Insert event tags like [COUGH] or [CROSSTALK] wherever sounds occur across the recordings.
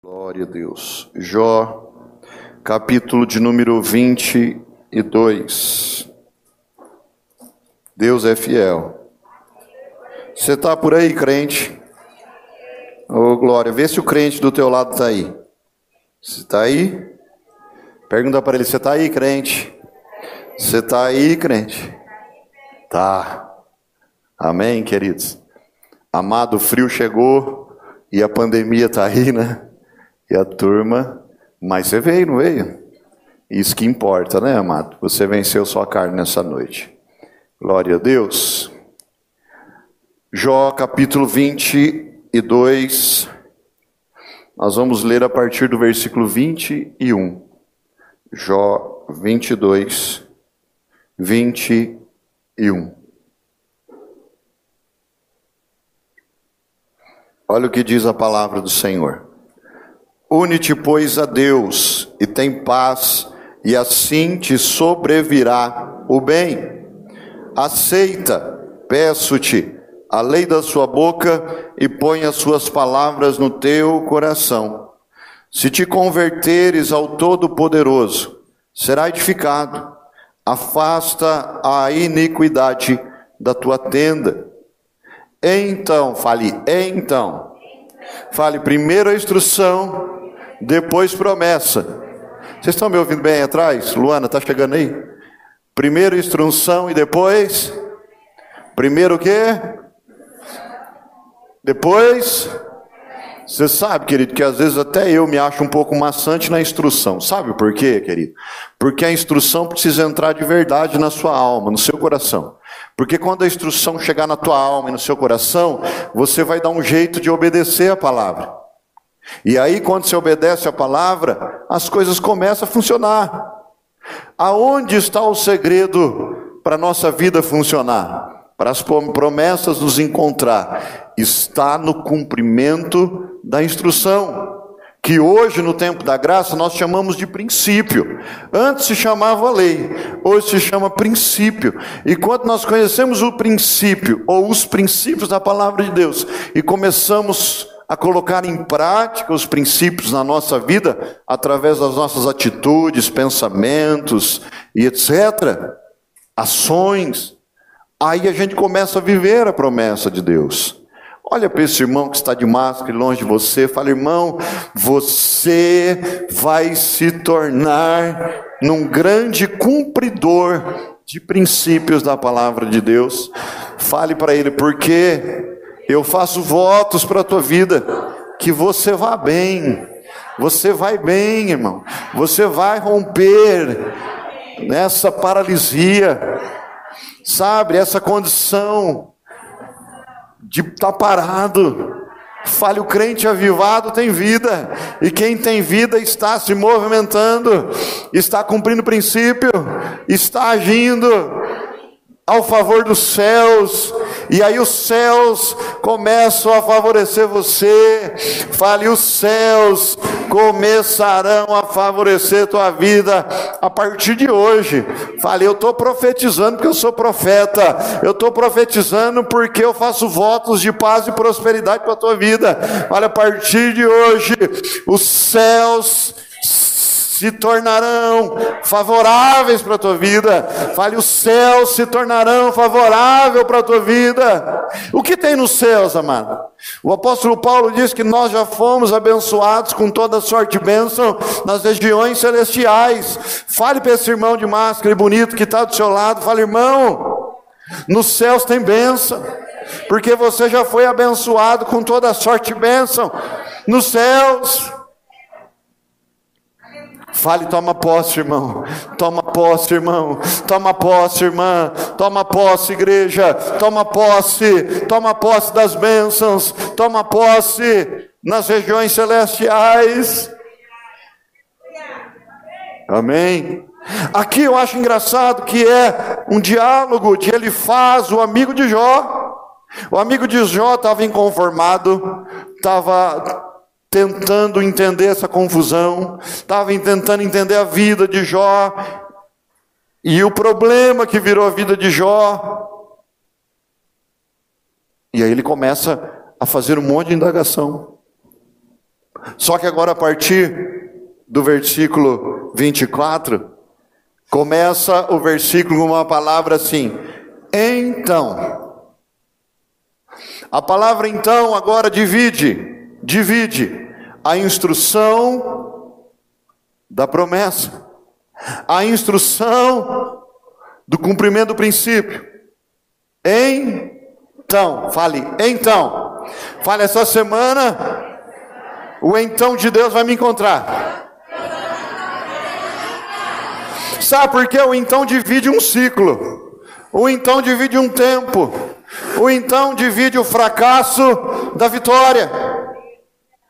Glória a Deus. Jó, capítulo de número 22. Deus é fiel. Você está por aí, crente? Ô, oh, Glória, vê se o crente do teu lado está aí. Você está aí? Pergunta para ele, você está aí, crente? Você está aí, crente? Tá. Amém, queridos? Amado, o frio chegou e a pandemia está aí, né? E a turma, mas você veio, não veio? Isso que importa, né, amado? Você venceu sua carne nessa noite. Glória a Deus. Jó capítulo 22. Nós vamos ler a partir do versículo 21. Jó 22, 21. Olha o que diz a palavra do Senhor. Une-te, pois, a Deus e tem paz, e assim te sobrevirá o bem. Aceita, peço-te, a lei da sua boca e põe as suas palavras no teu coração. Se te converteres ao Todo-Poderoso, será edificado. Afasta a iniquidade da tua tenda. Então, fale, então. Fale primeiro a instrução, depois promessa. Vocês estão me ouvindo bem atrás? Luana, está chegando aí? Primeiro instrução e depois? Primeiro o quê? Depois? Você sabe, querido, que às vezes até eu me acho um pouco maçante na instrução. Sabe por quê, querido? Porque a instrução precisa entrar de verdade na sua alma, no seu coração. Porque quando a instrução chegar na tua alma e no seu coração, você vai dar um jeito de obedecer a palavra. E aí, quando você obedece a palavra, as coisas começam a funcionar. Aonde está o segredo para a nossa vida funcionar? Para as promessas nos encontrar? Está no cumprimento da instrução. Que hoje, no tempo da graça, nós chamamos de princípio. Antes se chamava lei, hoje se chama princípio. E quando nós conhecemos o princípio, ou os princípios da palavra de Deus, e começamos a colocar em prática os princípios na nossa vida através das nossas atitudes, pensamentos e etc. Ações. Aí a gente começa a viver a promessa de Deus. Olha para esse irmão que está de máscara longe de você, fala, irmão, você vai se tornar num grande cumpridor de princípios da palavra de Deus. Fale para ele, porque eu faço votos para a tua vida, que você vá bem, você vai bem, irmão, você vai romper nessa paralisia, sabe, essa condição de estar tá parado. Fale, o crente avivado tem vida, e quem tem vida está se movimentando, está cumprindo princípio, está agindo ao favor dos céus, e aí os céus começam a favorecer você. Fale, os céus começarão a favorecer tua vida a partir de hoje. Fale, eu estou profetizando porque eu sou profeta. Eu estou profetizando porque eu faço votos de paz e prosperidade para a tua vida. Olha, a partir de hoje, os céus se tornarão favoráveis para a tua vida. Fale, os céus se tornarão favoráveis para a tua vida. O que tem nos céus, amado? O apóstolo Paulo diz que nós já fomos abençoados com toda sorte de bênção nas regiões celestiais. Fale para esse irmão de máscara e bonito que está do seu lado. Fale, irmão, nos céus tem bênção. Porque você já foi abençoado com toda sorte de bênção nos céus. Fale, toma posse, irmão. Toma posse, irmão. Toma posse, irmã. Toma posse, igreja. Toma posse. Toma posse das bênçãos. Toma posse nas regiões celestiais. Amém. Aqui eu acho engraçado que é um diálogo de ele faz o amigo de Jó. O amigo de Jó estava inconformado, estava tentando entender essa confusão, estava tentando entender a vida de Jó e o problema que virou a vida de Jó. E aí ele começa a fazer um monte de indagação. Só que agora a partir do versículo 24, começa o versículo com uma palavra assim: então. A palavra então agora divide, divide a instrução da promessa, a instrução do cumprimento do princípio. Então, fale, então. Fale essa semana, o então de Deus vai me encontrar. Sabe por quê? O então divide um ciclo. O então divide um tempo. O então divide o fracasso da vitória.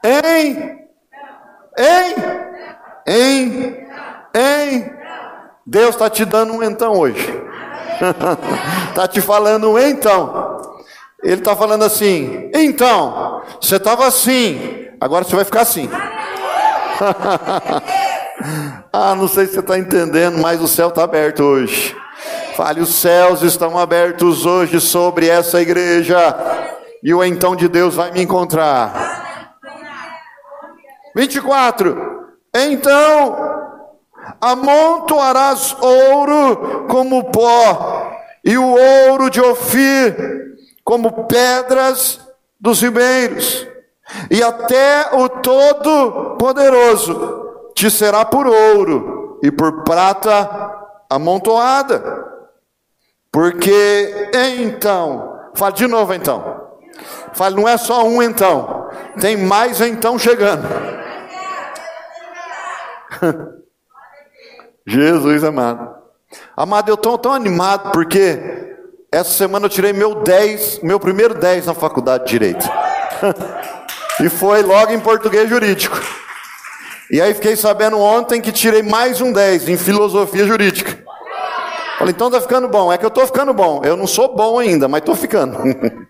Em, em, em, em. Deus está te dando um então hoje. Está [LAUGHS] te falando um então. Ele está falando assim: então, você estava assim, agora você vai ficar assim. [LAUGHS] ah, não sei se você está entendendo, mas o céu está aberto hoje. Fale, os céus estão abertos hoje sobre essa igreja. E o então de Deus vai me encontrar. 24. Então amontoarás ouro como pó, e o ouro de Ofir como pedras dos ribeiros, e até o Todo-Poderoso te será por ouro e por prata amontoada. Porque então, fala de novo então. Fala, não é só um então, tem mais então chegando. [LAUGHS] Jesus amado. Amado, eu estou tão animado porque essa semana eu tirei meu 10, meu primeiro 10 na faculdade de Direito. [LAUGHS] e foi logo em português jurídico. E aí fiquei sabendo ontem que tirei mais um 10 em filosofia jurídica. Falei, então tá ficando bom. É que eu tô ficando bom. Eu não sou bom ainda, mas tô ficando. [LAUGHS]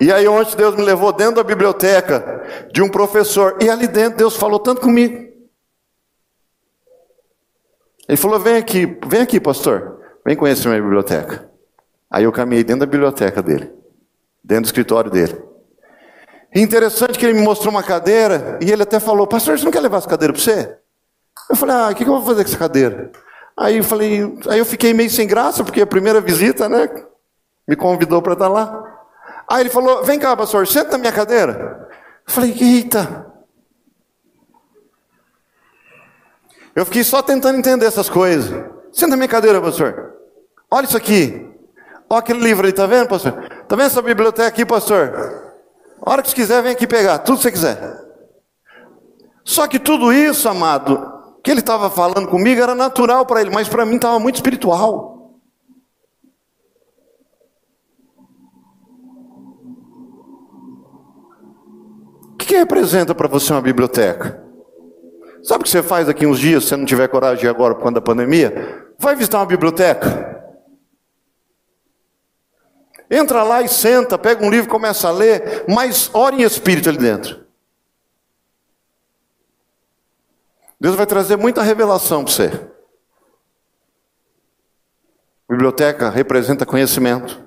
e aí ontem Deus me levou dentro da biblioteca de um professor. E ali dentro Deus falou tanto comigo. Ele falou: vem aqui, vem aqui, pastor. Vem conhecer minha biblioteca. Aí eu caminhei dentro da biblioteca dele, dentro do escritório dele. interessante que ele me mostrou uma cadeira e ele até falou: Pastor, você não quer levar essa cadeira para você? Eu falei: Ah, o que eu vou fazer com essa cadeira? Aí eu falei: Aí eu fiquei meio sem graça, porque a primeira visita, né? Me convidou para estar lá. Aí ele falou: Vem cá, pastor, senta na minha cadeira. Eu falei: Eita. Eu fiquei só tentando entender essas coisas. Senta na minha cadeira, pastor. Olha isso aqui. Olha aquele livro ali, tá vendo, pastor? Tá vendo essa biblioteca aqui, pastor? A hora que você quiser, vem aqui pegar, tudo que você quiser. Só que tudo isso, amado, que ele estava falando comigo era natural para ele, mas para mim estava muito espiritual. Que, representa para você uma biblioteca? Sabe o que você faz daqui uns dias, se você não tiver coragem de agora por conta da pandemia? Vai visitar uma biblioteca. Entra lá e senta, pega um livro começa a ler, mas ora em espírito ali dentro. Deus vai trazer muita revelação para você. Biblioteca representa conhecimento.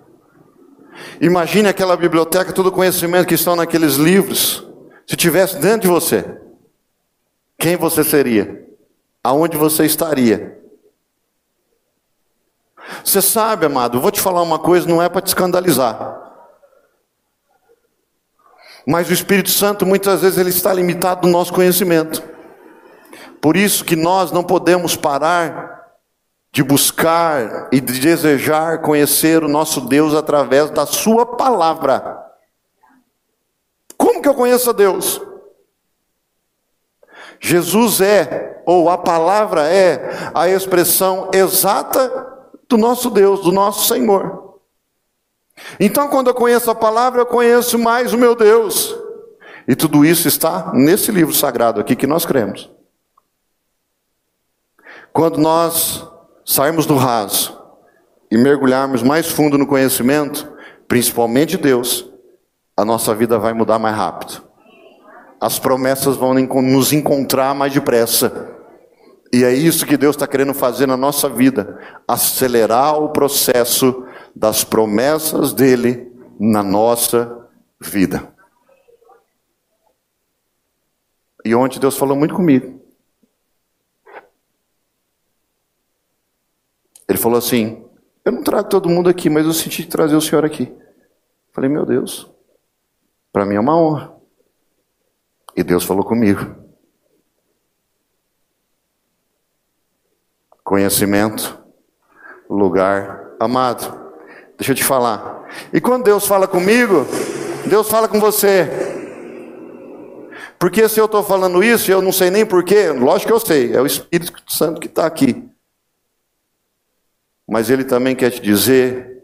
Imagine aquela biblioteca, todo o conhecimento que estão naqueles livros, se tivesse dentro de você. Quem você seria? Aonde você estaria? Você sabe, amado, vou te falar uma coisa, não é para te escandalizar. Mas o Espírito Santo muitas vezes ele está limitado no nosso conhecimento. Por isso que nós não podemos parar de buscar e de desejar conhecer o nosso Deus através da sua palavra. Como que eu conheço a Deus? Jesus é, ou a palavra é, a expressão exata do nosso Deus, do nosso Senhor. Então, quando eu conheço a palavra, eu conheço mais o meu Deus. E tudo isso está nesse livro sagrado aqui que nós cremos. Quando nós sairmos do raso e mergulharmos mais fundo no conhecimento, principalmente de Deus, a nossa vida vai mudar mais rápido. As promessas vão nos encontrar mais depressa. E é isso que Deus está querendo fazer na nossa vida: acelerar o processo das promessas dele na nossa vida. E ontem Deus falou muito comigo. Ele falou assim: Eu não trago todo mundo aqui, mas eu senti trazer o senhor aqui. Falei, meu Deus, para mim é uma honra. E Deus falou comigo. Conhecimento, lugar amado. Deixa eu te falar. E quando Deus fala comigo, Deus fala com você. Porque se eu estou falando isso, eu não sei nem porquê, lógico que eu sei, é o Espírito Santo que está aqui. Mas Ele também quer te dizer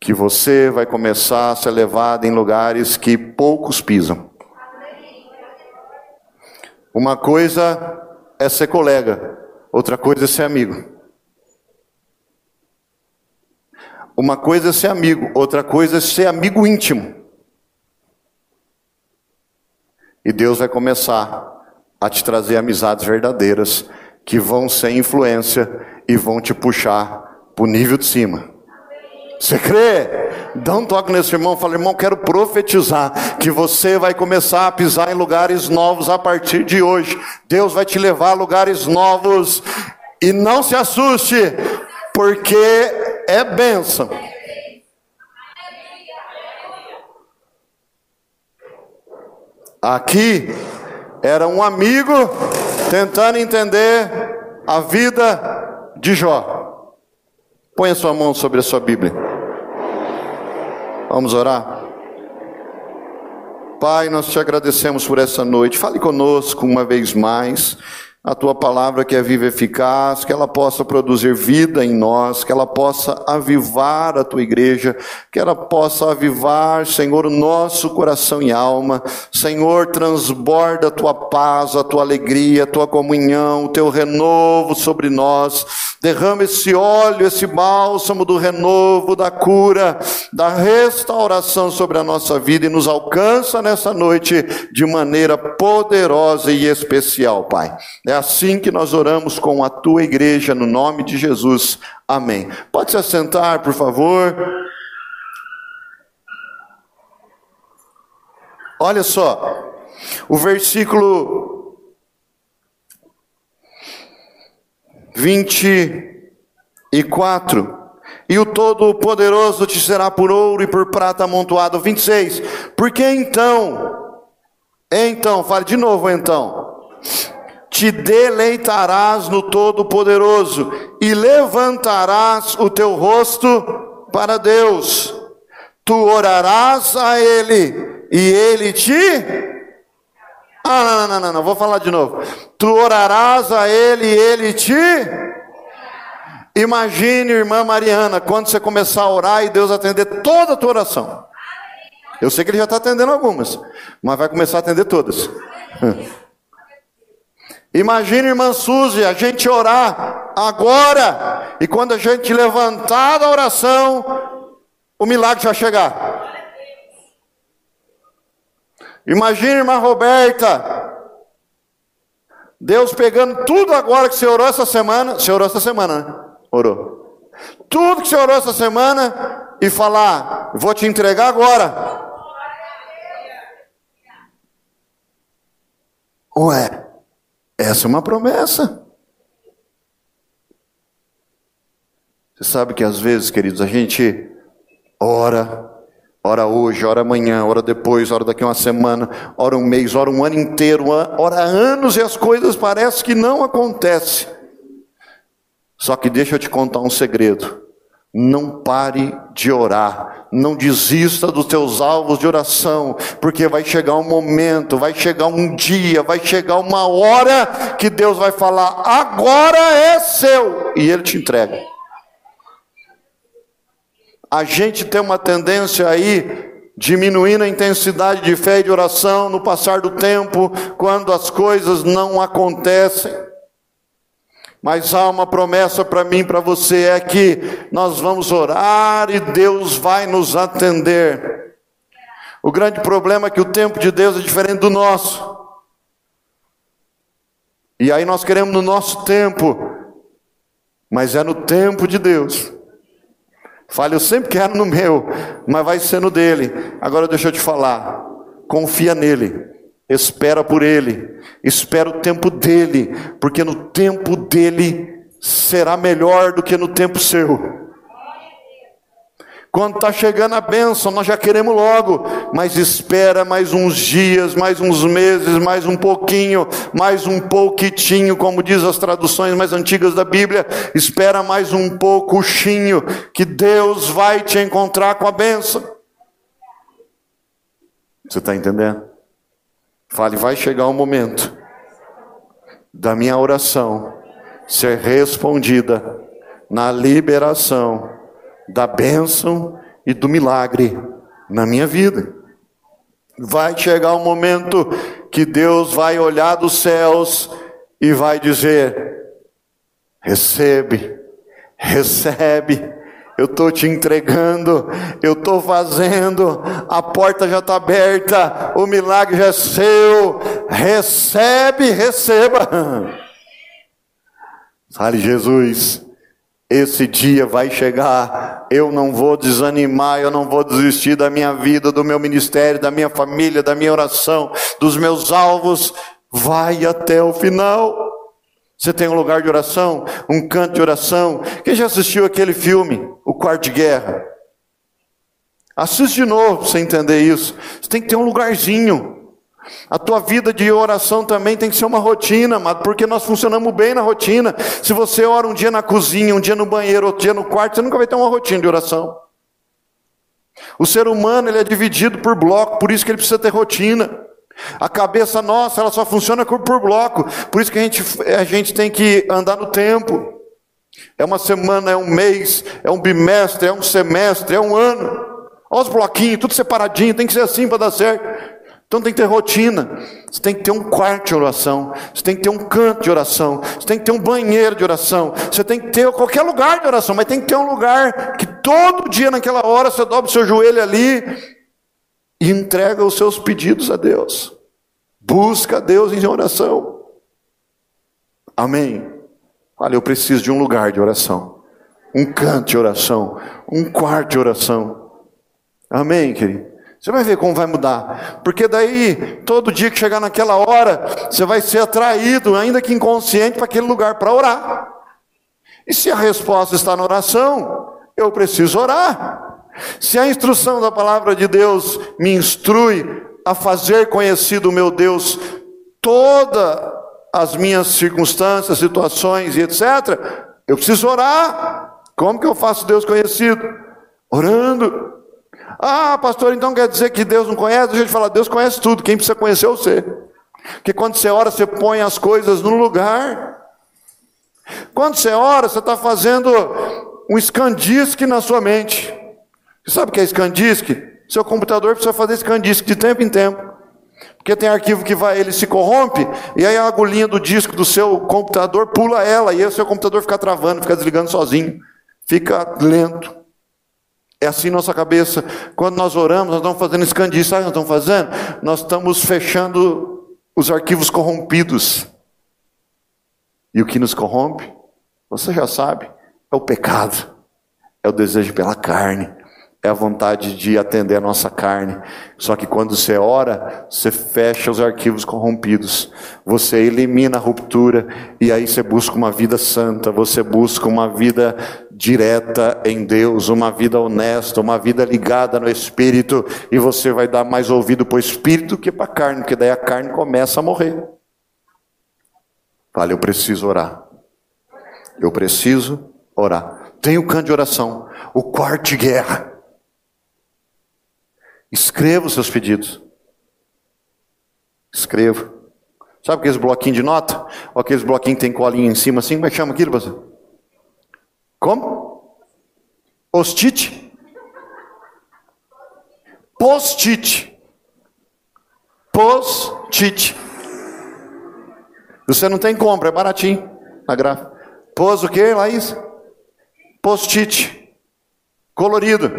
que você vai começar a ser levado em lugares que poucos pisam. Uma coisa é ser colega, outra coisa é ser amigo. Uma coisa é ser amigo, outra coisa é ser amigo íntimo. E Deus vai começar a te trazer amizades verdadeiras que vão ser influência e vão te puxar para o nível de cima. Você crê? Dá um toque nesse irmão, fala, irmão, quero profetizar que você vai começar a pisar em lugares novos a partir de hoje. Deus vai te levar a lugares novos e não se assuste, porque é bênção. Aqui era um amigo tentando entender a vida de Jó. Põe a sua mão sobre a sua Bíblia. Vamos orar? Pai, nós te agradecemos por essa noite. Fale conosco uma vez mais a tua palavra que é viva e eficaz, que ela possa produzir vida em nós, que ela possa avivar a tua igreja, que ela possa avivar, Senhor, o nosso coração e alma. Senhor, transborda a tua paz, a tua alegria, a tua comunhão, o teu renovo sobre nós. Derrama esse óleo, esse bálsamo do renovo, da cura, da restauração sobre a nossa vida e nos alcança nessa noite de maneira poderosa e especial, Pai. É assim que nós oramos com a tua igreja, no nome de Jesus. Amém. Pode se assentar, por favor. Olha só, o versículo 24. E o Todo-Poderoso te será por ouro e por prata amontoado. 26. Porque então, então, fale de novo então te deleitarás no Todo-Poderoso e levantarás o teu rosto para Deus. Tu orarás a Ele e Ele te. Ah, não, não, não, não, vou falar de novo. Tu orarás a Ele e Ele te. Imagine, irmã Mariana, quando você começar a orar e Deus atender toda a tua oração. Eu sei que Ele já está atendendo algumas, mas vai começar a atender todas. [LAUGHS] Imagina, irmã Suzy, a gente orar agora, e quando a gente levantar da oração, o milagre já chegar. Imagina, irmã Roberta, Deus pegando tudo agora que você orou essa semana, você orou essa semana, né? Orou. Tudo que você orou essa semana e falar, vou te entregar agora. Ué, essa é uma promessa. Você sabe que às vezes, queridos, a gente ora, ora hoje, ora amanhã, ora depois, ora daqui uma semana, ora um mês, ora um ano inteiro, ora anos e as coisas parecem que não acontecem. Só que deixa eu te contar um segredo. Não pare de orar, não desista dos teus alvos de oração, porque vai chegar um momento, vai chegar um dia, vai chegar uma hora que Deus vai falar: agora é seu, e Ele te entrega. A gente tem uma tendência aí diminuindo a intensidade de fé e de oração no passar do tempo, quando as coisas não acontecem. Mas há uma promessa para mim, para você, é que nós vamos orar e Deus vai nos atender. O grande problema é que o tempo de Deus é diferente do nosso. E aí nós queremos no nosso tempo, mas é no tempo de Deus. Fale, eu sempre quero no meu, mas vai ser no dele. Agora deixa eu te falar, confia nele. Espera por Ele, espera o tempo dele, porque no tempo dele será melhor do que no tempo seu. Quando está chegando a bênção, nós já queremos logo, mas espera mais uns dias, mais uns meses, mais um pouquinho, mais um pouquitinho, como diz as traduções mais antigas da Bíblia, espera mais um pouquinho, que Deus vai te encontrar com a bênção. Você está entendendo? Fale, vai chegar o um momento da minha oração ser respondida na liberação da bênção e do milagre na minha vida. Vai chegar o um momento que Deus vai olhar dos céus e vai dizer: recebe, recebe, eu estou te entregando, eu estou fazendo, a porta já está aberta, o milagre já é seu, recebe, receba. Fale, Jesus, esse dia vai chegar, eu não vou desanimar, eu não vou desistir da minha vida, do meu ministério, da minha família, da minha oração, dos meus alvos, vai até o final. Você tem um lugar de oração, um canto de oração. Quem já assistiu aquele filme, O Quarto de Guerra? Assiste de novo para você entender isso. Você tem que ter um lugarzinho. A tua vida de oração também tem que ser uma rotina, amado, porque nós funcionamos bem na rotina. Se você ora um dia na cozinha, um dia no banheiro, outro dia no quarto, você nunca vai ter uma rotina de oração. O ser humano ele é dividido por bloco, por isso que ele precisa ter rotina. A cabeça nossa, ela só funciona por bloco. Por isso que a gente, a gente tem que andar no tempo. É uma semana, é um mês, é um bimestre, é um semestre, é um ano. Olha os bloquinhos, tudo separadinho, tem que ser assim para dar certo. Então tem que ter rotina. Você tem que ter um quarto de oração. Você tem que ter um canto de oração. Você tem que ter um banheiro de oração. Você tem que ter qualquer lugar de oração, mas tem que ter um lugar que todo dia naquela hora você dobra o seu joelho ali e entrega os seus pedidos a Deus. Busca a Deus em oração. Amém. Olha, eu preciso de um lugar de oração, um canto de oração, um quarto de oração. Amém, querido? Você vai ver como vai mudar. Porque daí, todo dia que chegar naquela hora, você vai ser atraído, ainda que inconsciente, para aquele lugar para orar. E se a resposta está na oração, eu preciso orar. Se a instrução da palavra de Deus me instrui a fazer conhecido o meu Deus todas as minhas circunstâncias, situações e etc., eu preciso orar. Como que eu faço Deus conhecido? Orando. Ah, pastor, então quer dizer que Deus não conhece? Deixa eu te falar, Deus conhece tudo, quem precisa conhecer é você. Porque quando você ora, você põe as coisas no lugar. Quando você ora, você está fazendo um escandisque na sua mente. Você sabe o que é ScanDisk? Seu computador precisa fazer ScanDisk de tempo em tempo. Porque tem arquivo que vai, ele se corrompe, e aí a agulhinha do disco do seu computador pula ela, e aí o seu computador fica travando, fica desligando sozinho, fica lento. É assim nossa cabeça. Quando nós oramos, nós estamos fazendo escandice. Sabe o que nós estamos fazendo? Nós estamos fechando os arquivos corrompidos. E o que nos corrompe? Você já sabe, é o pecado, é o desejo pela carne, é a vontade de atender a nossa carne. Só que quando você ora, você fecha os arquivos corrompidos, você elimina a ruptura e aí você busca uma vida santa, você busca uma vida direta em Deus, uma vida honesta, uma vida ligada no Espírito, e você vai dar mais ouvido para o Espírito que para a carne, porque daí a carne começa a morrer. Fala, eu preciso orar. Eu preciso orar. Tem o canto de oração, o quarto de guerra. Escreva os seus pedidos. Escreva. Sabe aqueles bloquinhos de nota? Ou aqueles bloquinhos que tem colinha em cima assim? Como é que chama aquilo, pastor? Como? Post-it? Post-it. Post-it. Você não tem compra, é baratinho na gráfica. Pôs o que, Laís? Post-it. Colorido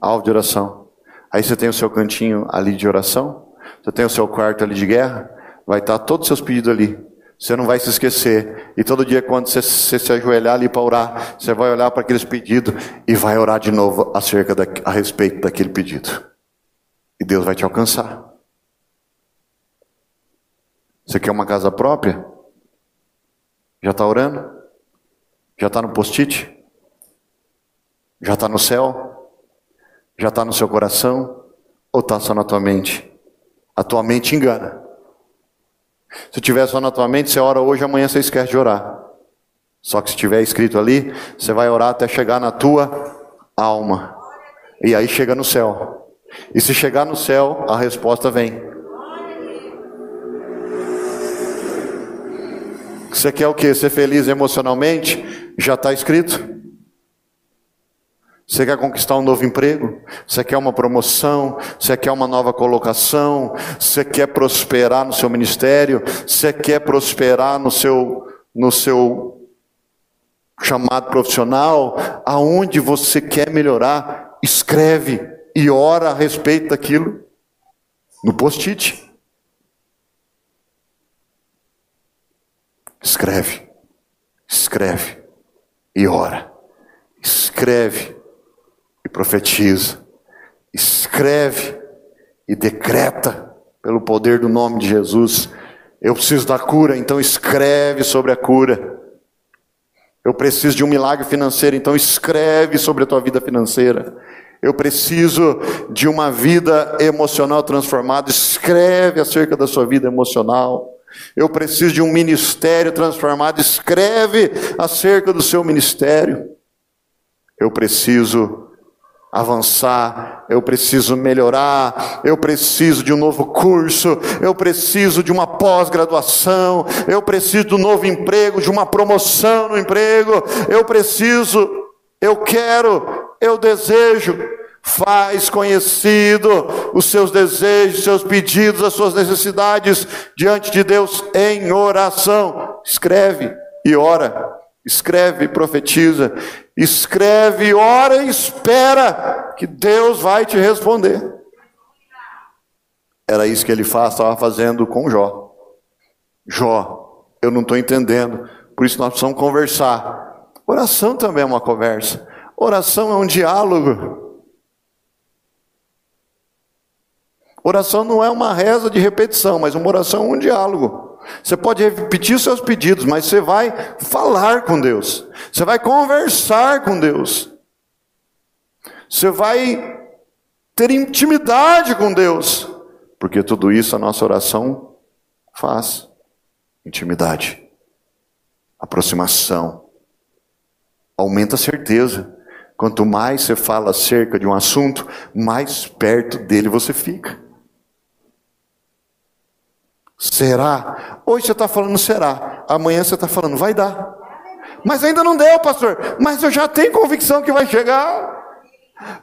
alvo de oração. Aí você tem o seu cantinho ali de oração, você tem o seu quarto ali de guerra, vai estar todos os seus pedidos ali. Você não vai se esquecer. E todo dia, quando você, você se ajoelhar ali para orar, você vai olhar para aqueles pedidos e vai orar de novo acerca da, a respeito daquele pedido. E Deus vai te alcançar. Você quer uma casa própria? Já está orando? Já está no post-it? Já está no céu? Já está no seu coração? Ou está só na tua mente? A tua mente engana. Se tiver só na tua mente, você ora hoje, amanhã você esquece de orar. Só que se tiver escrito ali, você vai orar até chegar na tua alma. E aí chega no céu. E se chegar no céu, a resposta vem. Você quer o que? Ser feliz emocionalmente? Já está escrito. Você quer conquistar um novo emprego? Você quer uma promoção? Você quer uma nova colocação? Você quer prosperar no seu ministério? Você quer prosperar no seu, no seu chamado profissional? Aonde você quer melhorar? Escreve e ora a respeito daquilo no post-it. Escreve, escreve e ora. Escreve profetiza. Escreve e decreta pelo poder do nome de Jesus. Eu preciso da cura, então escreve sobre a cura. Eu preciso de um milagre financeiro, então escreve sobre a tua vida financeira. Eu preciso de uma vida emocional transformada, escreve acerca da sua vida emocional. Eu preciso de um ministério transformado, escreve acerca do seu ministério. Eu preciso avançar, eu preciso melhorar, eu preciso de um novo curso, eu preciso de uma pós-graduação, eu preciso de um novo emprego, de uma promoção no emprego, eu preciso, eu quero, eu desejo. Faz conhecido os seus desejos, seus pedidos, as suas necessidades diante de Deus em oração. Escreve e ora. Escreve profetiza. Escreve, ora e espera que Deus vai te responder. Era isso que ele faz, estava fazendo com Jó. Jó, eu não estou entendendo, por isso nós precisamos conversar. Oração também é uma conversa. Oração é um diálogo. Oração não é uma reza de repetição, mas uma oração é um diálogo. Você pode repetir seus pedidos, mas você vai falar com Deus. Você vai conversar com Deus. Você vai ter intimidade com Deus. Porque tudo isso a nossa oração faz. Intimidade, aproximação, aumenta a certeza. Quanto mais você fala acerca de um assunto, mais perto dele você fica. Será? Hoje você está falando será, amanhã você está falando vai dar. Mas ainda não deu, pastor. Mas eu já tenho convicção que vai chegar.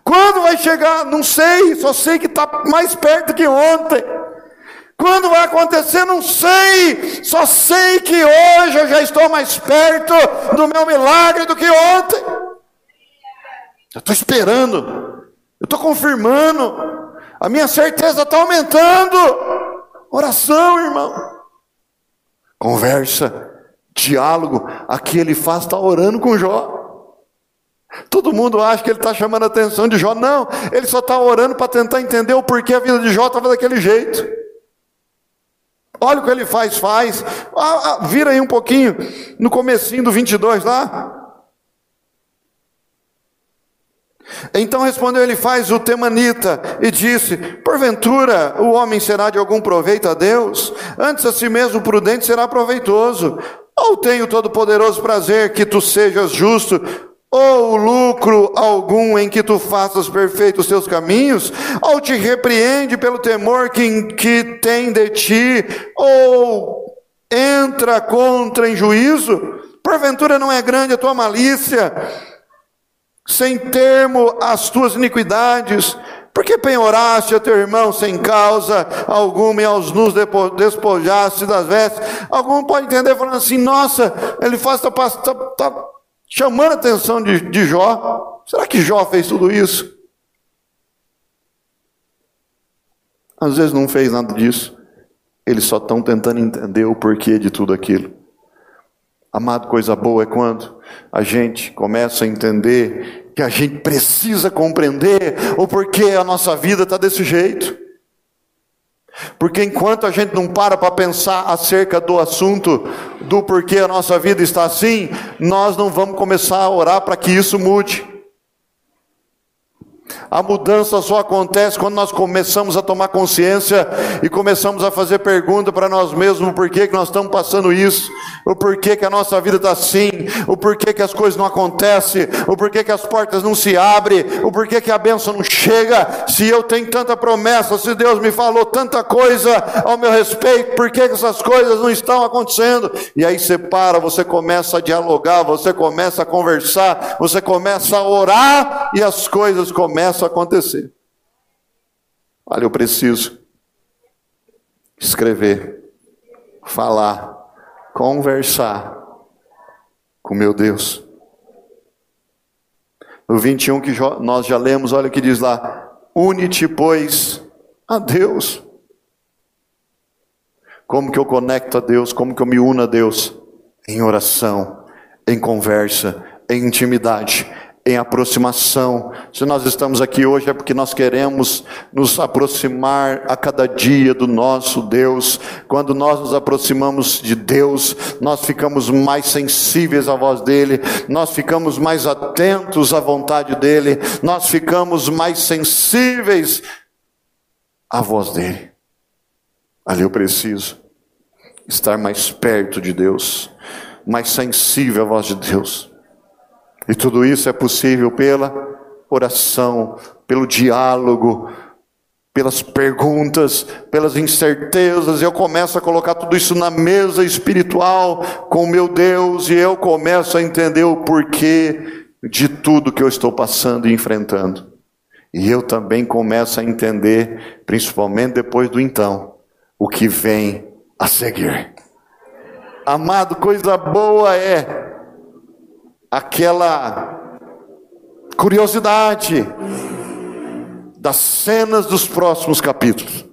Quando vai chegar? Não sei, só sei que está mais perto que ontem. Quando vai acontecer? Não sei, só sei que hoje eu já estou mais perto do meu milagre do que ontem. Eu estou esperando, eu estou confirmando, a minha certeza está aumentando. Oração, irmão. Conversa, diálogo. Aqui ele faz, está orando com Jó. Todo mundo acha que ele está chamando a atenção de Jó. Não, ele só está orando para tentar entender o porquê a vida de Jó estava daquele jeito. Olha o que ele faz, faz. Ah, ah, vira aí um pouquinho, no comecinho do 22 lá. Então respondeu ele faz o temanita e disse: Porventura o homem será de algum proveito a Deus? Antes a si mesmo prudente será proveitoso. Ou tem o todo-poderoso prazer que tu sejas justo, ou lucro algum em que tu faças perfeitos os teus caminhos, ou te repreende pelo temor que, que tem de ti, ou entra contra em juízo? Porventura não é grande a tua malícia? Sem termo as tuas iniquidades, porque penhoraste a teu irmão sem causa alguma e aos nus despojaste das vestes. Algum pode entender falando assim: nossa, ele faz está tá, tá chamando a atenção de, de Jó. Será que Jó fez tudo isso? Às vezes não fez nada disso. Eles só estão tentando entender o porquê de tudo aquilo. Amado, coisa boa é quando a gente começa a entender que a gente precisa compreender o porquê a nossa vida está desse jeito. Porque enquanto a gente não para para pensar acerca do assunto do porquê a nossa vida está assim, nós não vamos começar a orar para que isso mude. A mudança só acontece quando nós começamos a tomar consciência e começamos a fazer pergunta para nós mesmos: o porquê que nós estamos passando isso, o porquê que a nossa vida está assim, o porquê que as coisas não acontecem, o porquê que as portas não se abrem, o porquê que a bênção não chega. Se eu tenho tanta promessa, se Deus me falou tanta coisa ao meu respeito, por que essas coisas não estão acontecendo? E aí você para, você começa a dialogar, você começa a conversar, você começa a orar e as coisas começam começa a acontecer. Olha, eu preciso escrever, falar, conversar com meu Deus. No 21 que nós já lemos, olha o que diz lá: Une-te, pois, a Deus. Como que eu conecto a Deus? Como que eu me uno a Deus? Em oração, em conversa, em intimidade, em aproximação. Se nós estamos aqui hoje é porque nós queremos nos aproximar a cada dia do nosso Deus. Quando nós nos aproximamos de Deus, nós ficamos mais sensíveis à voz dele, nós ficamos mais atentos à vontade dele, nós ficamos mais sensíveis à voz dele. Ali eu preciso estar mais perto de Deus, mais sensível à voz de Deus. E tudo isso é possível pela oração, pelo diálogo, pelas perguntas, pelas incertezas. Eu começo a colocar tudo isso na mesa espiritual com o meu Deus e eu começo a entender o porquê de tudo que eu estou passando e enfrentando. E eu também começo a entender, principalmente depois do então, o que vem a seguir. Amado, coisa boa é aquela curiosidade das cenas dos próximos capítulos.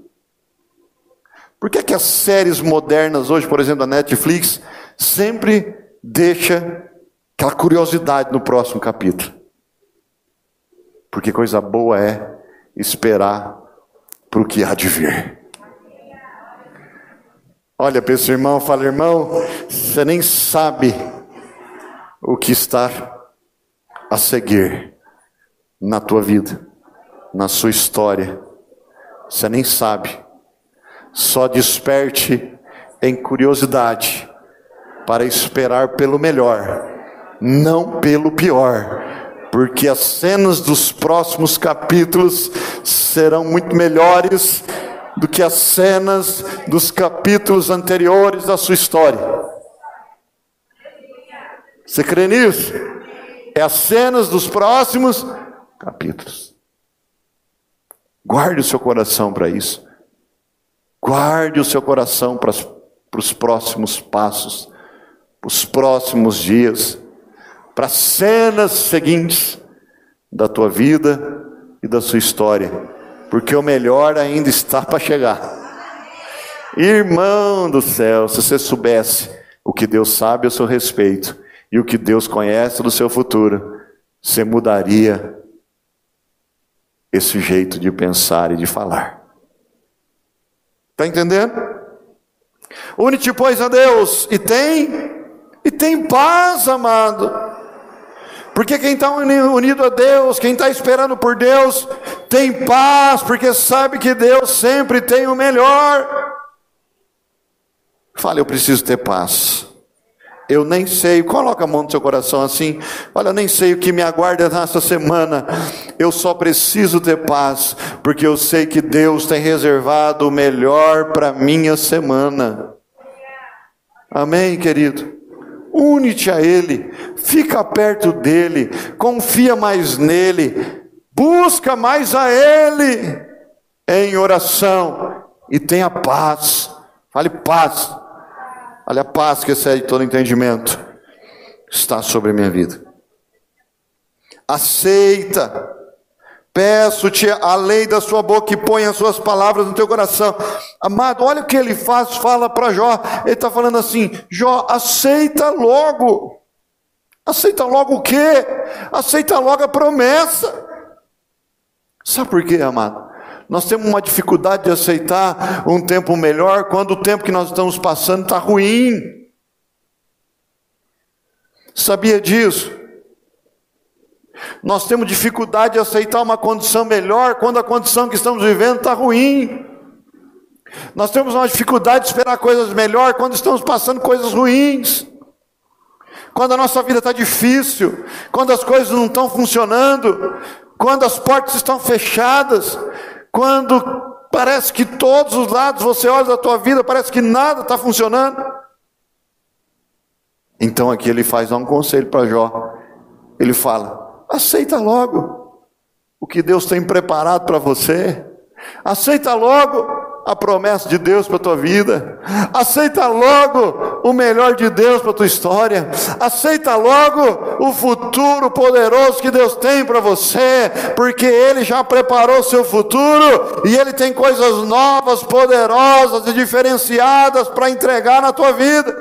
Por que, que as séries modernas hoje, por exemplo, da Netflix, sempre deixa aquela curiosidade no próximo capítulo? Porque coisa boa é esperar para o que há de vir. Olha para esse irmão, fala, irmão, você nem sabe o que está a seguir na tua vida, na sua história. Você nem sabe. Só desperte em curiosidade para esperar pelo melhor, não pelo pior, porque as cenas dos próximos capítulos serão muito melhores do que as cenas dos capítulos anteriores da sua história. Você crê nisso? É as cenas dos próximos capítulos. Guarde o seu coração para isso. Guarde o seu coração para, os próximos passos, para os próximos dias, para as cenas seguintes da tua vida e da sua história, porque o melhor ainda está para chegar. Irmão do céu, se você soubesse o que Deus sabe a seu respeito, e o que Deus conhece do seu futuro, você mudaria esse jeito de pensar e de falar. Está entendendo? Une-te, pois, a Deus, e tem, e tem paz, amado. Porque quem está unido a Deus, quem está esperando por Deus, tem paz, porque sabe que Deus sempre tem o melhor. Fale, eu preciso ter paz. Eu nem sei, coloca a mão no seu coração assim. Olha, eu nem sei o que me aguarda nessa semana. Eu só preciso ter paz, porque eu sei que Deus tem reservado o melhor para minha semana. Amém, querido? Une-te a Ele, fica perto dEle, confia mais nele, busca mais a Ele em oração e tenha paz. Fale paz. Olha a paz que excede todo entendimento está sobre a minha vida. Aceita. Peço-te a lei da sua boca e ponha as suas palavras no teu coração. Amado, olha o que ele faz, fala para Jó. Ele está falando assim: Jó, aceita logo. Aceita logo o quê? Aceita logo a promessa. Sabe por quê, amado? Nós temos uma dificuldade de aceitar um tempo melhor quando o tempo que nós estamos passando está ruim. Sabia disso? Nós temos dificuldade de aceitar uma condição melhor quando a condição que estamos vivendo está ruim. Nós temos uma dificuldade de esperar coisas melhores quando estamos passando coisas ruins. Quando a nossa vida está difícil, quando as coisas não estão funcionando, quando as portas estão fechadas, quando parece que todos os lados você olha da tua vida, parece que nada está funcionando. Então aqui ele faz um conselho para Jó. Ele fala: aceita logo o que Deus tem preparado para você. Aceita logo a promessa de Deus para a tua vida. Aceita logo o melhor de Deus para a tua história. Aceita logo o futuro poderoso que Deus tem para você, porque Ele já preparou o seu futuro e Ele tem coisas novas, poderosas e diferenciadas para entregar na tua vida.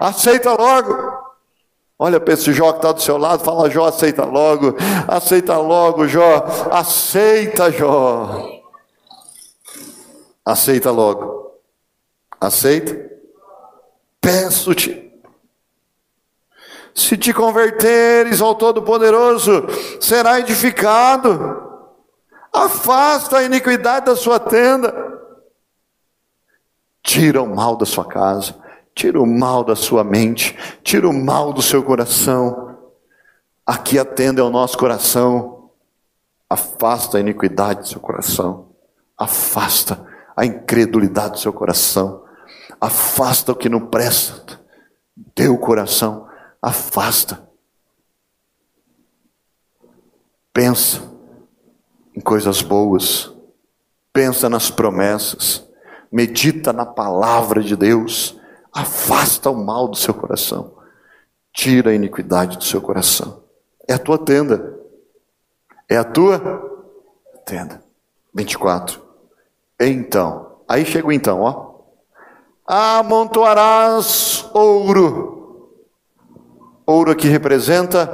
Aceita logo. Olha para esse Jó que está do seu lado, fala Jó, aceita logo, aceita logo, Jó, aceita, Jó. Aceita logo. Aceita? Peço-te. Se te converteres ao Todo-Poderoso, será edificado. Afasta a iniquidade da sua tenda. Tira o mal da sua casa. Tira o mal da sua mente. Tira o mal do seu coração. Aqui a tenda é o nosso coração. Afasta a iniquidade do seu coração. Afasta a incredulidade do seu coração, afasta o que não presta, teu coração, afasta. Pensa em coisas boas, pensa nas promessas, medita na palavra de Deus, afasta o mal do seu coração, tira a iniquidade do seu coração. É a tua tenda, é a tua tenda. 24. Então, aí chega o então, ó. Amontoarás ouro. Ouro aqui representa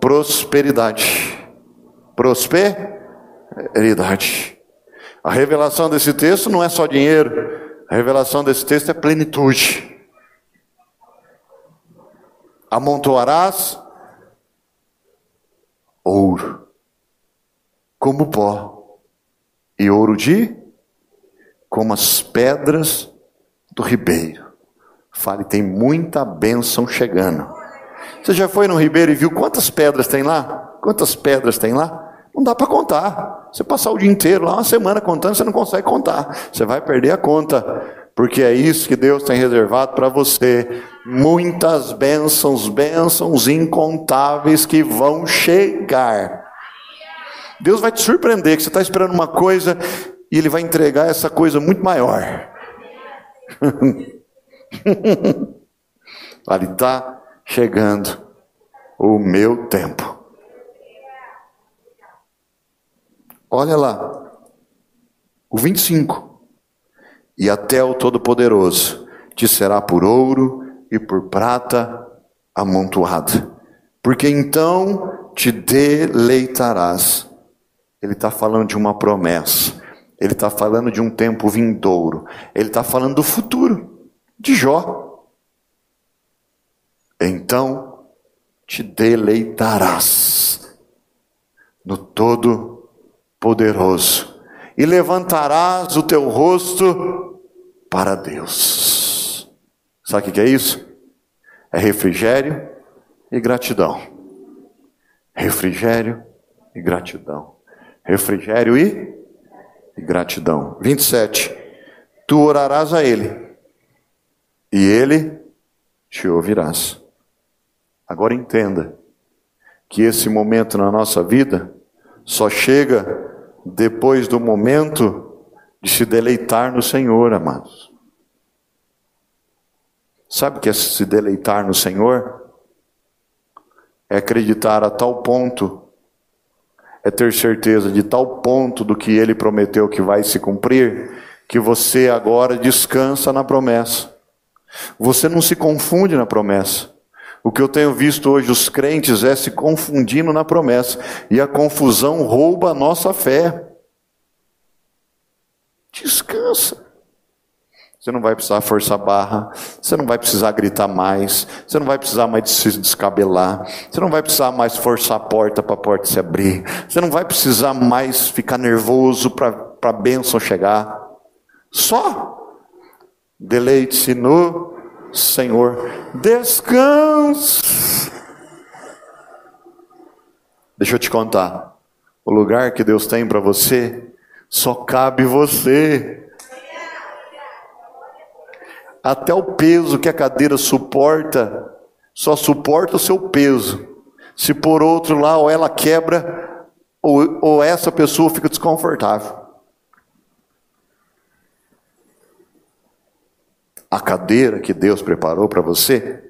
prosperidade. Prosperidade. A revelação desse texto não é só dinheiro. A revelação desse texto é plenitude. Amontoarás ouro como pó e ouro de como as pedras do ribeiro. Fale, tem muita bênção chegando. Você já foi no ribeiro e viu quantas pedras tem lá? Quantas pedras tem lá? Não dá para contar. Você passar o dia inteiro lá, uma semana contando, você não consegue contar. Você vai perder a conta. Porque é isso que Deus tem reservado para você. Muitas bênçãos, bênçãos incontáveis que vão chegar. Deus vai te surpreender que você está esperando uma coisa e ele vai entregar essa coisa muito maior. Ali está chegando o meu tempo. Olha lá, o 25. E até o Todo-Poderoso te será por ouro e por prata amontoado, porque então te deleitarás. Ele está falando de uma promessa. Ele está falando de um tempo vindouro. Ele está falando do futuro de Jó. Então te deleitarás no Todo-Poderoso e levantarás o teu rosto para Deus. Sabe o que é isso? É refrigério e gratidão. Refrigério e gratidão. Refrigério e e gratidão. 27. Tu orarás a Ele, e Ele te ouvirás. Agora entenda que esse momento na nossa vida só chega depois do momento de se deleitar no Senhor, amados. Sabe o que é se deleitar no Senhor? É acreditar a tal ponto é ter certeza de tal ponto do que ele prometeu que vai se cumprir, que você agora descansa na promessa. Você não se confunde na promessa. O que eu tenho visto hoje os crentes é se confundindo na promessa, e a confusão rouba a nossa fé. Descansa. Você não vai precisar forçar barra, você não vai precisar gritar mais, você não vai precisar mais se descabelar, você não vai precisar mais forçar a porta para a porta se abrir, você não vai precisar mais ficar nervoso para a bênção chegar. Só deleite-se no Senhor, descanse. Deixa eu te contar, o lugar que Deus tem para você só cabe você. Até o peso que a cadeira suporta, só suporta o seu peso. Se por outro lá, ou ela quebra, ou, ou essa pessoa fica desconfortável. A cadeira que Deus preparou para você,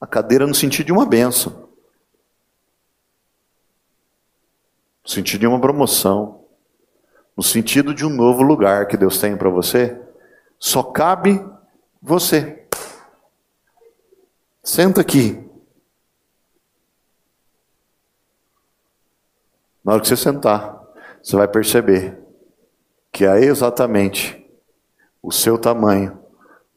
a cadeira no sentido de uma benção, no sentido de uma promoção, no sentido de um novo lugar que Deus tem para você, só cabe você. Senta aqui. Na hora que você sentar, você vai perceber que é exatamente o seu tamanho,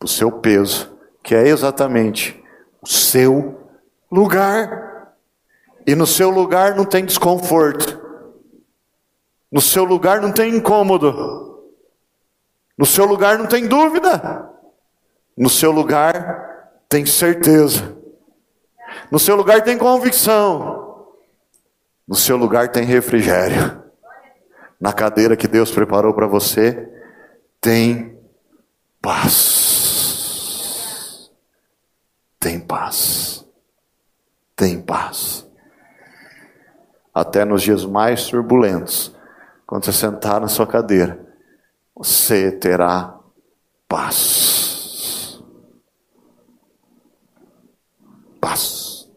o seu peso, que é exatamente o seu lugar. E no seu lugar não tem desconforto. No seu lugar não tem incômodo. No seu lugar não tem dúvida. No seu lugar tem certeza. No seu lugar tem convicção. No seu lugar tem refrigério. Na cadeira que Deus preparou para você, tem paz. Tem paz. Tem paz. Até nos dias mais turbulentos, quando você sentar na sua cadeira, você terá paz. Paz.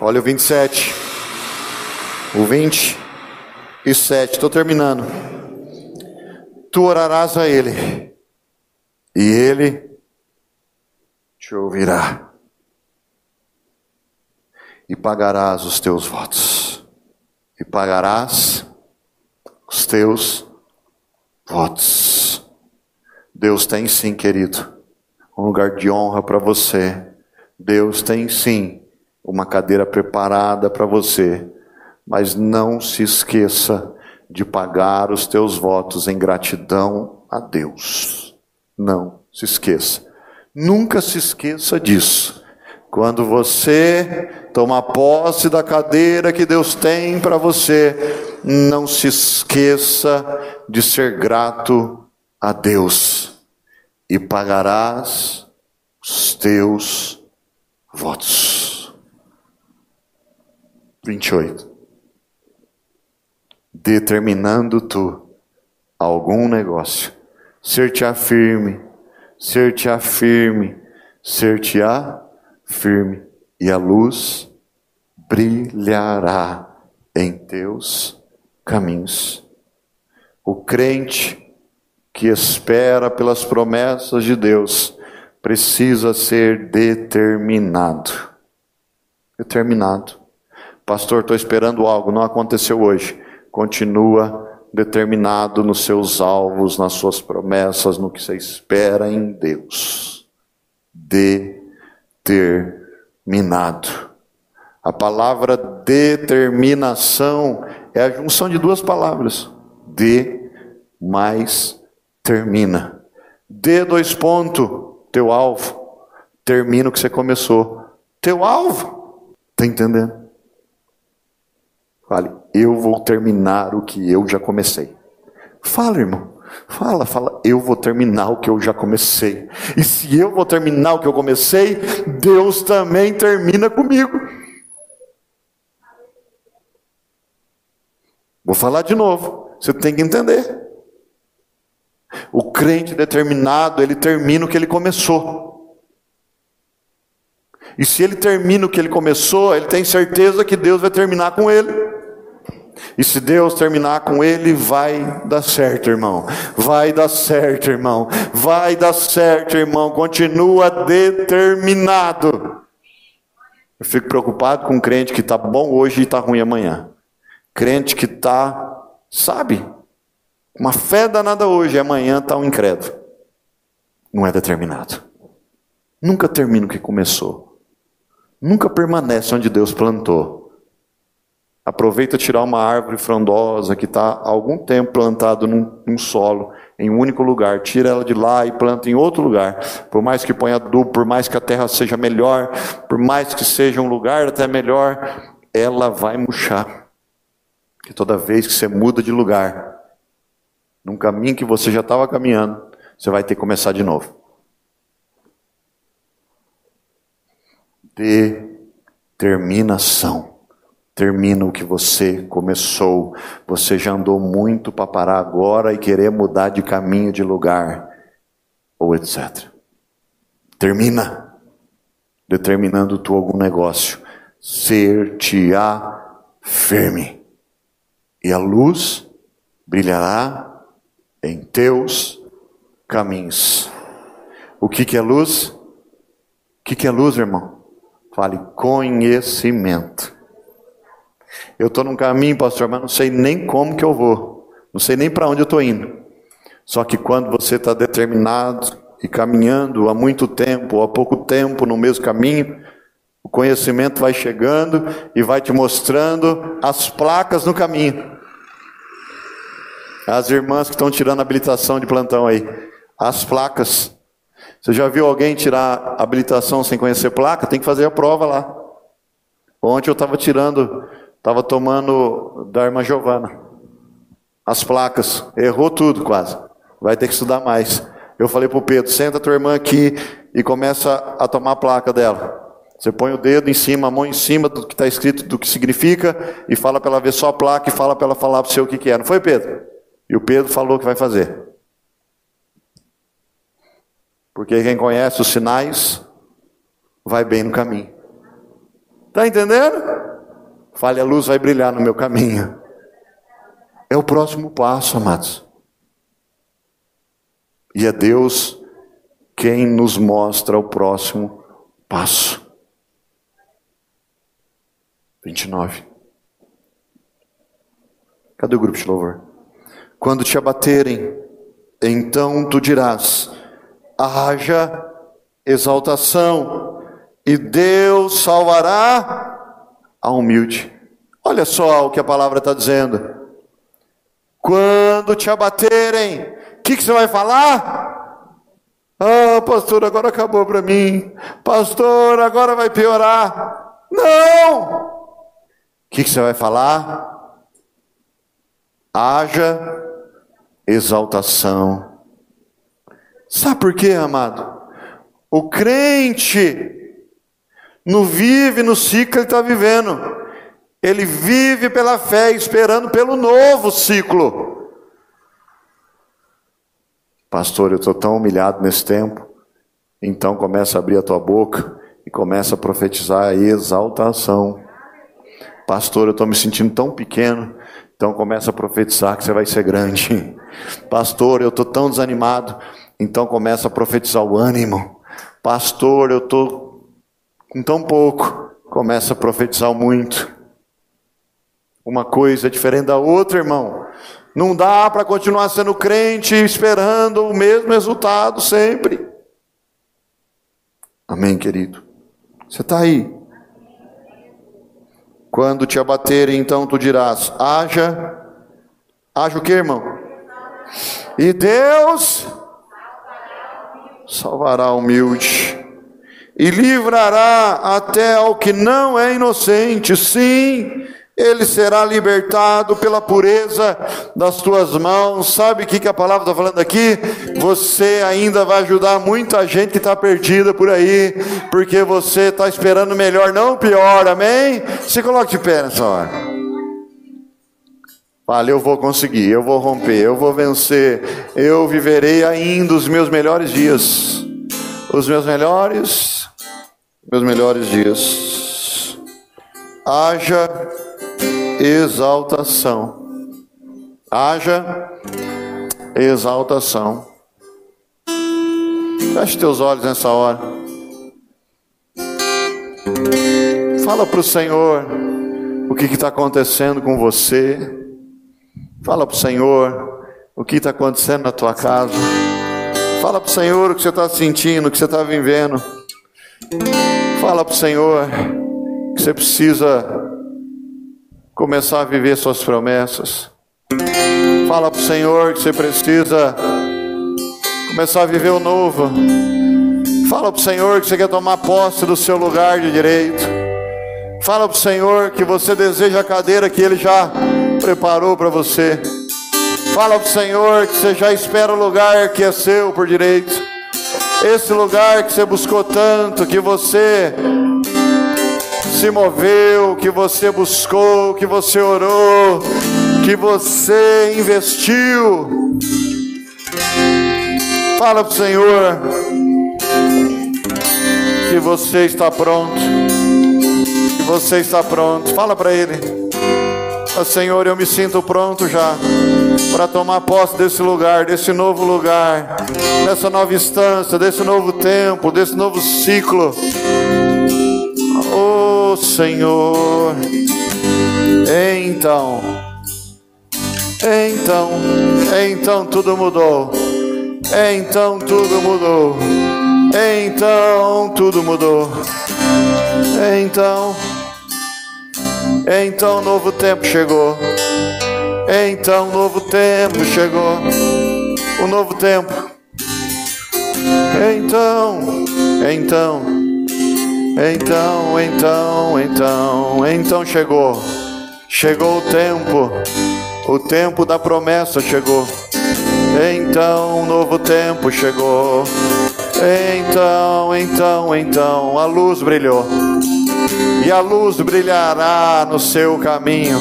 Olha o 27. O 27. Estou terminando. Tu orarás a Ele, e Ele te ouvirá, e pagarás os teus votos, e pagarás os teus votos. Deus tem sim, querido, um lugar de honra para você. Deus tem sim uma cadeira preparada para você. Mas não se esqueça de pagar os teus votos em gratidão a Deus. Não se esqueça. Nunca se esqueça disso. Quando você toma posse da cadeira que Deus tem para você, não se esqueça de ser grato a Deus e pagarás os teus votos. 28. Determinando tu algum negócio, ser-te-á firme, ser-te-á firme, ser-te-á firme, e a luz brilhará em teus caminhos. O crente que espera pelas promessas de Deus precisa ser determinado. Determinado. Pastor, estou esperando algo, não aconteceu hoje. Continua determinado nos seus alvos, nas suas promessas, no que você espera em Deus. Determinado. A palavra determinação é a junção de duas palavras: de mais termina. Dê dois pontos, teu alvo. Termina o que você começou. Teu alvo. Está entendendo? Fale, eu vou terminar o que eu já comecei. Fala, irmão. Fala, fala, eu vou terminar o que eu já comecei. E se eu vou terminar o que eu comecei, Deus também termina comigo. Vou falar de novo. Você tem que entender. O crente determinado, ele termina o que ele começou. E se ele termina o que ele começou, ele tem certeza que Deus vai terminar com ele. E se Deus terminar com ele, vai dar certo, irmão. Vai dar certo, irmão. Vai dar certo, irmão. Continua determinado. Eu fico preocupado com crente que está bom hoje e está ruim amanhã. Crente que está, sabe, uma fé danada hoje amanhã está um incrédulo. Não é determinado. Nunca termina o que começou. Nunca permanece onde Deus plantou. Aproveita tirar uma árvore frondosa que está há algum tempo plantado num, num, solo, em um único lugar. Tira ela de lá e planta em outro lugar. Por mais que ponha adubo, por mais que a terra seja melhor, por mais que seja um lugar até melhor, ela vai murchar. Porque toda vez que você muda de lugar, num caminho que você já estava caminhando, você vai ter que começar de novo. Determinação termina o que você começou. Você já andou muito para parar agora e querer mudar de caminho, de lugar, ou etc. Termina, determinando tu algum negócio. Ser-te-á firme, e a luz brilhará em teus caminhos. O que, que é luz? O que, que é luz, irmão? Fale conhecimento. Eu estou num caminho, pastor, mas não sei nem como que eu vou. Não sei nem para onde eu estou indo. Só que quando você está determinado e caminhando há muito tempo, ou há pouco tempo no mesmo caminho, o conhecimento vai chegando e vai te mostrando as placas no caminho. As irmãs que estão tirando habilitação de plantão aí, as placas. Você já viu alguém tirar habilitação sem conhecer placa? Tem que fazer a prova lá. Ontem eu estava tirando Estava tomando da irmã Giovana. As placas. Errou tudo quase. Vai ter que estudar mais. Eu falei para o Pedro: senta tua irmã aqui e começa a tomar a placa dela. Você põe o dedo em cima, a mão em cima do que está escrito, do que significa, e fala para ela ver só a placa e fala para ela falar para você o que, que é. Não foi, Pedro? E o Pedro falou que vai fazer. Porque quem conhece os sinais vai bem no caminho. Está entendendo? Fale, a luz vai brilhar no meu caminho. É o próximo passo, amados. E é Deus quem nos mostra o próximo passo. 29. Cadê o grupo de louvor? Quando te abaterem, então tu dirás: haja exaltação, e Deus salvará a humilde. Olha só o que a palavra está dizendo. Quando te abaterem, o que, que você vai falar? Ah, pastor, agora acabou para mim. Pastor, agora vai piorar. Não! O que, que você vai falar? Haja exaltação. Sabe por quê, amado? O crente não vive no ciclo que ele está vivendo. Ele vive pela fé, esperando pelo novo ciclo. Pastor, eu estou tão humilhado nesse tempo. Então começa a abrir a tua boca e começa a profetizar a exaltação. Pastor, eu estou me sentindo tão pequeno. Então começa a profetizar que você vai ser grande. [LAUGHS] Pastor, eu estou tão desanimado. Então começa a profetizar o ânimo. Pastor, eu estou com tão pouco, começa a profetizar muito. Uma coisa é diferente da outra, irmão. Não dá para continuar sendo crente esperando o mesmo resultado sempre. Amém, querido? Você está aí. Quando te abaterem, então tu dirás: haja, haja o que, irmão? E Deus salvará o humilde e livrará até ao que não é inocente. Sim, ele será libertado pela pureza das tuas mãos. Sabe o que, a palavra está falando aqui? Você ainda vai ajudar muita gente que está perdida por aí, porque você está esperando melhor, não pior, amém? Se coloque de pé nessa hora. Fale, eu vou conseguir, eu vou romper, eu vou vencer, eu viverei ainda os meus melhores dias. Os meus melhores meus melhores dias. Haja exaltação. Haja exaltação. Feche teus olhos nessa hora. Fala para o Senhor o que está acontecendo com você. Fala para o Senhor o que está acontecendo na tua casa. Fala para o Senhor o que você está sentindo, o que você está vivendo. Fala para o Senhor que você precisa começar a viver suas promessas. Fala para o Senhor que você precisa começar a viver o novo. Fala para o Senhor que você quer tomar posse do seu lugar de direito. Fala para o Senhor que você deseja a cadeira que Ele já preparou para você. Fala para o Senhor que você já espera o lugar que é seu por direito. Esse lugar que você buscou tanto, que você se moveu, que você buscou, que você orou, que você investiu. Fala para o Senhor que você está pronto. Que você está pronto. Fala para Ele. Oh, Senhor, eu me sinto pronto já para tomar posse desse lugar, desse novo lugar, dessa nova instância, desse novo tempo, desse novo ciclo. Senhor, então, então, então tudo mudou, então tudo mudou, então tudo mudou, então, então novo tempo chegou, então novo tempo chegou, o novo tempo, então, então. Então, então, então, então chegou. Chegou o tempo. O tempo da promessa chegou. Então, um novo tempo chegou. Então, então, então, a luz brilhou. E a luz brilhará no seu caminho.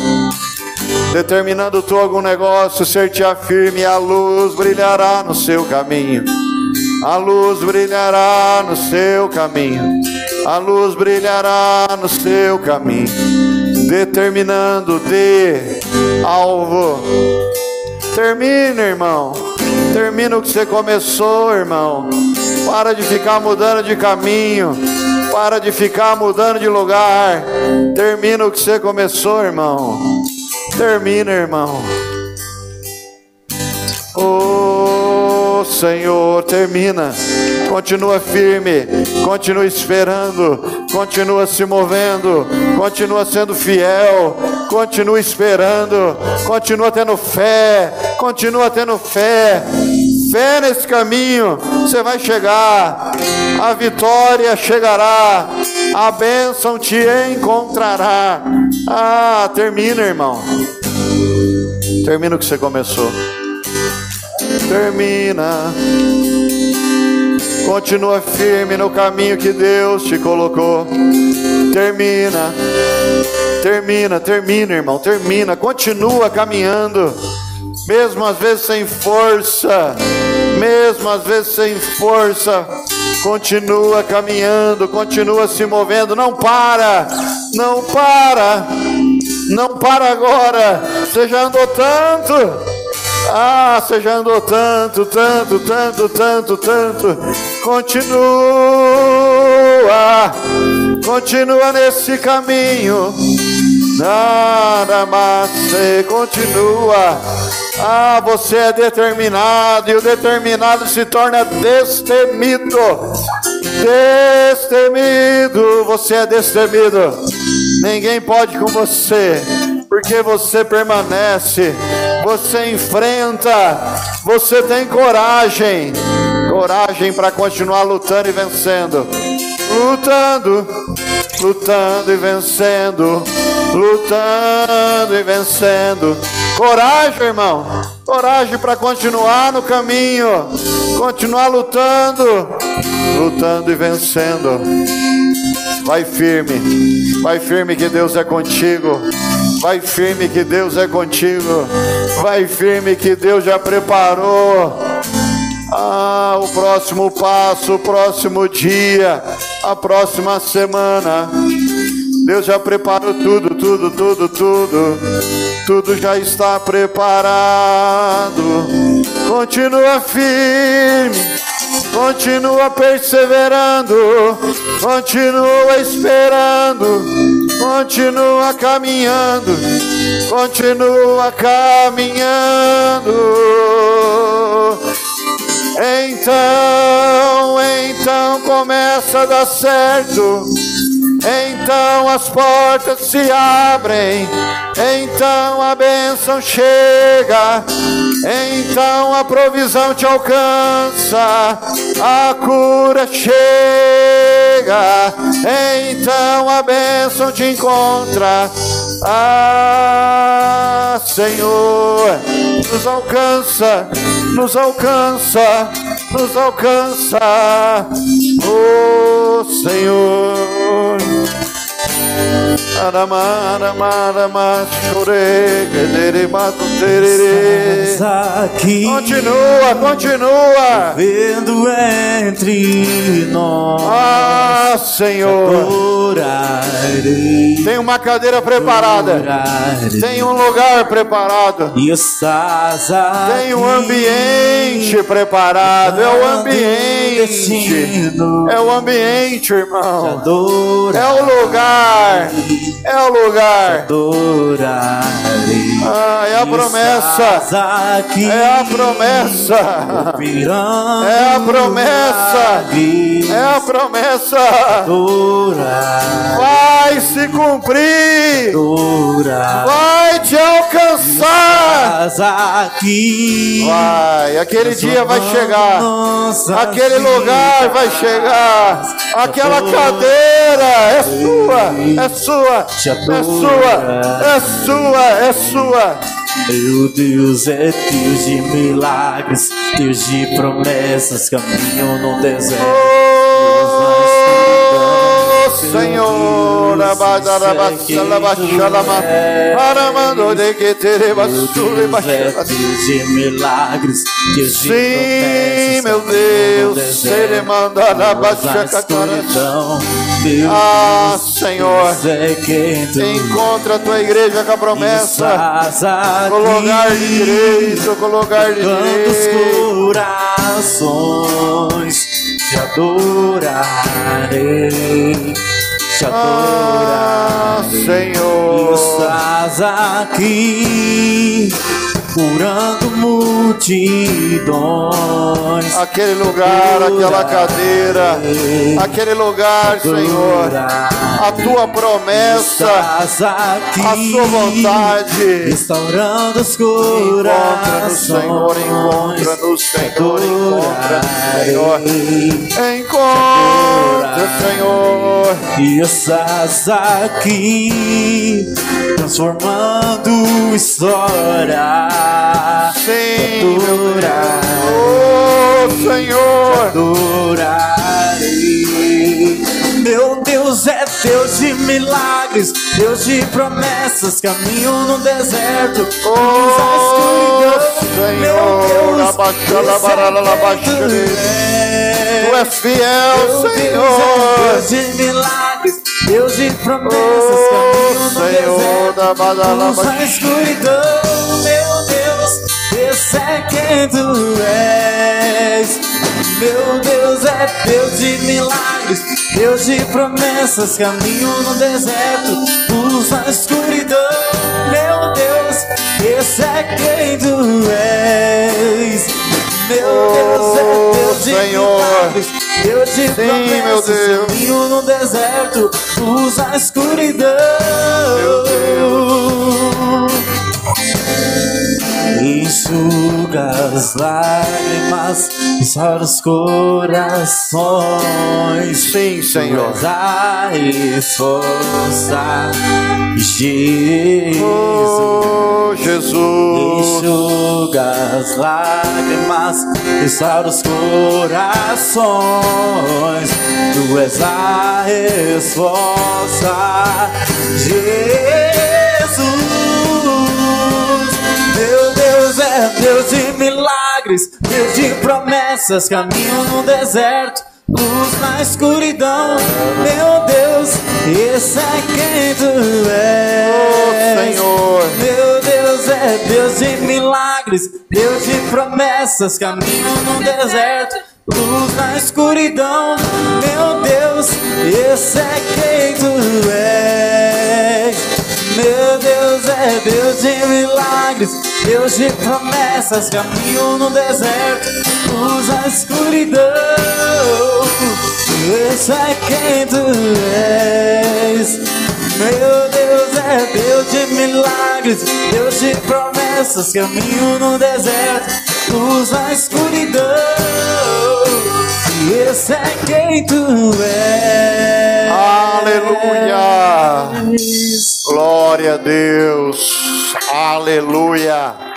Determinando tu algum negócio, ser te afirme, a luz brilhará no seu caminho. A luz brilhará no seu caminho a luz brilhará no seu caminho, determinando de alvo. Termina, irmão. Termina o que você começou, irmão. Para de ficar mudando de caminho. Para de ficar mudando de lugar. Termina o que você começou, irmão. Termina, irmão. Oh, Senhor, termina continua firme, continua esperando, continua se movendo, continua sendo fiel, continua esperando, continua tendo fé, continua tendo fé. Fé nesse caminho, você vai chegar, a vitória chegará, a bênção te encontrará. Ah, termina, irmão. Termina o que você começou. Termina. Continua firme no caminho que Deus te colocou. Termina. Termina, termina, irmão. Termina. Continua caminhando. Mesmo às vezes sem força. Mesmo às vezes sem força. Continua caminhando, continua se movendo, não para, não para, não para agora. Você já andou tanto, ah, você já andou tanto, tanto, tanto, tanto, tanto. Continua, continua nesse caminho. Nada mais, você continua. Ah, você é determinado e o determinado se torna destemido. Destemido, você é destemido. Ninguém pode com você porque você permanece, você enfrenta, você tem coragem, coragem para continuar lutando e vencendo, lutando, lutando e vencendo, lutando e vencendo. Coragem, irmão, coragem para continuar no caminho, continuar lutando, lutando e vencendo. Vai firme, vai firme que Deus é contigo. Vai firme que Deus é contigo. Vai firme que Deus já preparou. Ah, o próximo passo, o próximo dia, a próxima semana. Deus já preparou tudo, tudo, tudo, tudo. Tudo já está preparado. Continua firme, continua perseverando, continua esperando continua caminhando, continua caminhando. Então, então começa a dar certo. Então as portas se abrem, então a bênção chega, então a provisão te alcança, a cura chega, então a bênção te encontra. Ah, Senhor, nos alcança, nos alcança, nos alcança, oh Senhor. Aqui Continua, continua. vendo entre nós. Ah, Senhor. Tem uma cadeira preparada. Tem um lugar preparado. Tem um ambiente preparado. É o ambiente. É o ambiente, Te irmão. É o lugar. É o lugar. Adorarei. Ah, é a E promessa. estás aqui. É a promessa. É a promessa. É a promessa. Vai se cumprir. Vai te alcançar. Aqui. Vai, aquele dia vai chegar. Nossa Aquele lugar vai chegar. Aquela cadeira é sua. É sua. Te É sua. É sua. É sua. Meu Deus é Deus de milagres, Deus de promessas, caminho no deserto. Oh, Senhor, de é milagres, Sim, meu Deus, seremandarabaxacacara. escuridão, Deus Ah, Senhor, é encontra a tua igreja com a promessa. Com lugar de direito, com lugar de corações te adorarei, te Ah. Senhor. Estás aqui curando multidões. Aquele lugar, aquela cadeira, aquele lugar, Senhor. A tua promessa, aqui, a sua vontade. restaurando os Encontra-nos, Senhor, corações. encontra-nos, Senhor, encontra-nos, Senhor. Encontra, Senhor. E estás aqui transformando Sim. Oh, Senhor. adorarei. Meu Deus é Deus de milagres, Deus de promessas, caminho no deserto, Oh, escuridão. Meu Senhor, Deus, é Tu és fiel, meu Deus é Senhor. Deus de milagres, Deus de promessas, Oh, caminho no Senhor deserto, da luz na escuridão. Meu Deus, esse é quem tu és. Meu Deus é Deus de milagres, Deus de promessas, caminho no deserto, luz na escuridão. Meu Deus, esse é quem tu és. Meu Deus é Deus de Senhor. milagres, Deus de Sim, meu promessas, Deus. caminho no deserto, luz na escuridão. Enxuga as lágrimas, restaura os corações. Sim, Senhor. A esforça, Jesus. Oh, Jesus. Enxuga as lágrimas, restaura os corações. Tu és a resposta, Jesus. Deus de milagres, Deus de promessas, caminho no deserto. Luz na escuridão, meu Deus, esse é quem tu és. Oh, Senhor. Meu Deus é Deus de milagres, Deus de promessas, caminho no deserto, luz na escuridão. Meu Deus, esse é quem tu és. Meu Deus é Deus de milagres, Deus de promessas, caminho no deserto, luz na escuridão. Esse é quem tu és. Meu Deus é Deus de milagres, Deus de promessas, caminho no deserto, luz na escuridão. Esse é quem tu és. Aleluia! Glória a Deus! Aleluia!